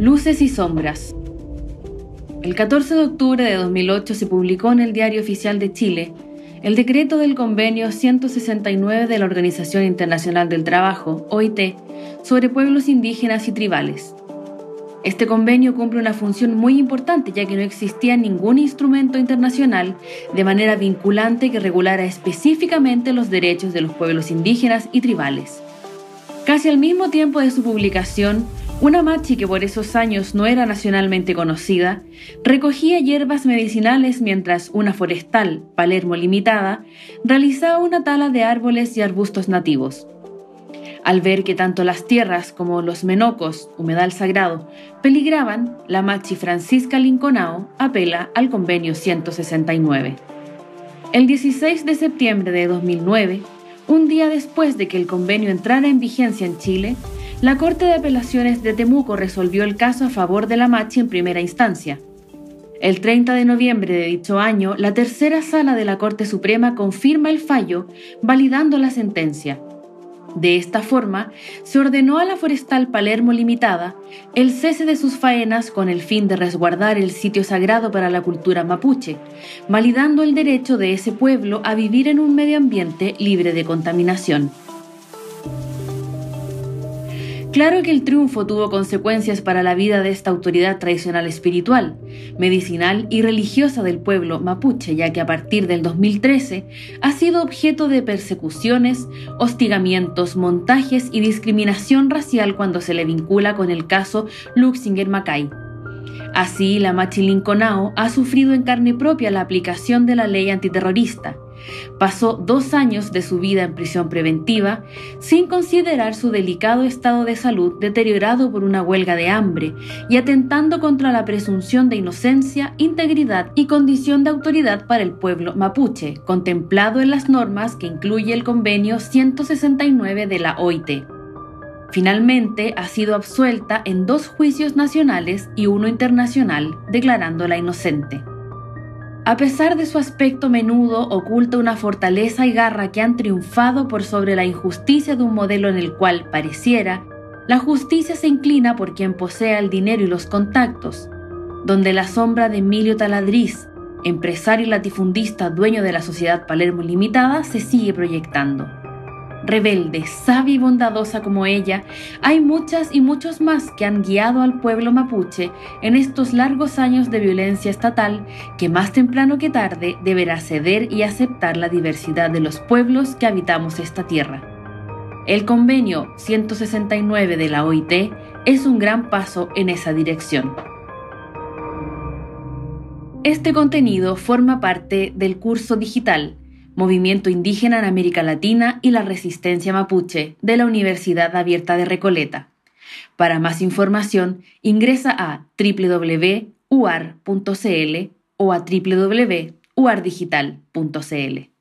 Luces y sombras. El 14 de octubre de 2008 se publicó en el Diario Oficial de Chile el decreto del convenio 169 de la Organización Internacional del Trabajo, OIT, sobre pueblos indígenas y tribales. Este convenio cumple una función muy importante ya que no existía ningún instrumento internacional de manera vinculante que regulara específicamente los derechos de los pueblos indígenas y tribales. Casi al mismo tiempo de su publicación, una machi que por esos años no era nacionalmente conocida, recogía hierbas medicinales mientras una forestal, Palermo Limitada, realizaba una tala de árboles y arbustos nativos. Al ver que tanto las tierras como los menocos, humedal sagrado, peligraban, la machi Francisca Linconao apela al convenio 169. El 16 de septiembre de 2009, un día después de que el convenio entrara en vigencia en Chile, la Corte de Apelaciones de Temuco resolvió el caso a favor de la Machi en primera instancia. El 30 de noviembre de dicho año, la tercera sala de la Corte Suprema confirma el fallo, validando la sentencia. De esta forma, se ordenó a la Forestal Palermo Limitada el cese de sus faenas con el fin de resguardar el sitio sagrado para la cultura mapuche, validando el derecho de ese pueblo a vivir en un medio ambiente libre de contaminación. Claro que el triunfo tuvo consecuencias para la vida de esta autoridad tradicional espiritual, medicinal y religiosa del pueblo mapuche, ya que a partir del 2013 ha sido objeto de persecuciones, hostigamientos, montajes y discriminación racial cuando se le vincula con el caso Luxinger Macay. Así, la Machilinconao ha sufrido en carne propia la aplicación de la ley antiterrorista, Pasó dos años de su vida en prisión preventiva sin considerar su delicado estado de salud deteriorado por una huelga de hambre y atentando contra la presunción de inocencia, integridad y condición de autoridad para el pueblo mapuche, contemplado en las normas que incluye el convenio 169 de la OIT. Finalmente ha sido absuelta en dos juicios nacionales y uno internacional, declarándola inocente. A pesar de su aspecto menudo, oculta una fortaleza y garra que han triunfado por sobre la injusticia de un modelo en el cual, pareciera, la justicia se inclina por quien posea el dinero y los contactos, donde la sombra de Emilio Taladriz, empresario y latifundista dueño de la sociedad Palermo Limitada, se sigue proyectando rebelde, sabia y bondadosa como ella, hay muchas y muchos más que han guiado al pueblo mapuche en estos largos años de violencia estatal que más temprano que tarde deberá ceder y aceptar la diversidad de los pueblos que habitamos esta tierra. El convenio 169 de la OIT es un gran paso en esa dirección. Este contenido forma parte del curso digital Movimiento Indígena en América Latina y la Resistencia Mapuche de la Universidad Abierta de Recoleta. Para más información, ingresa a www.uar.cl o a www.uardigital.cl.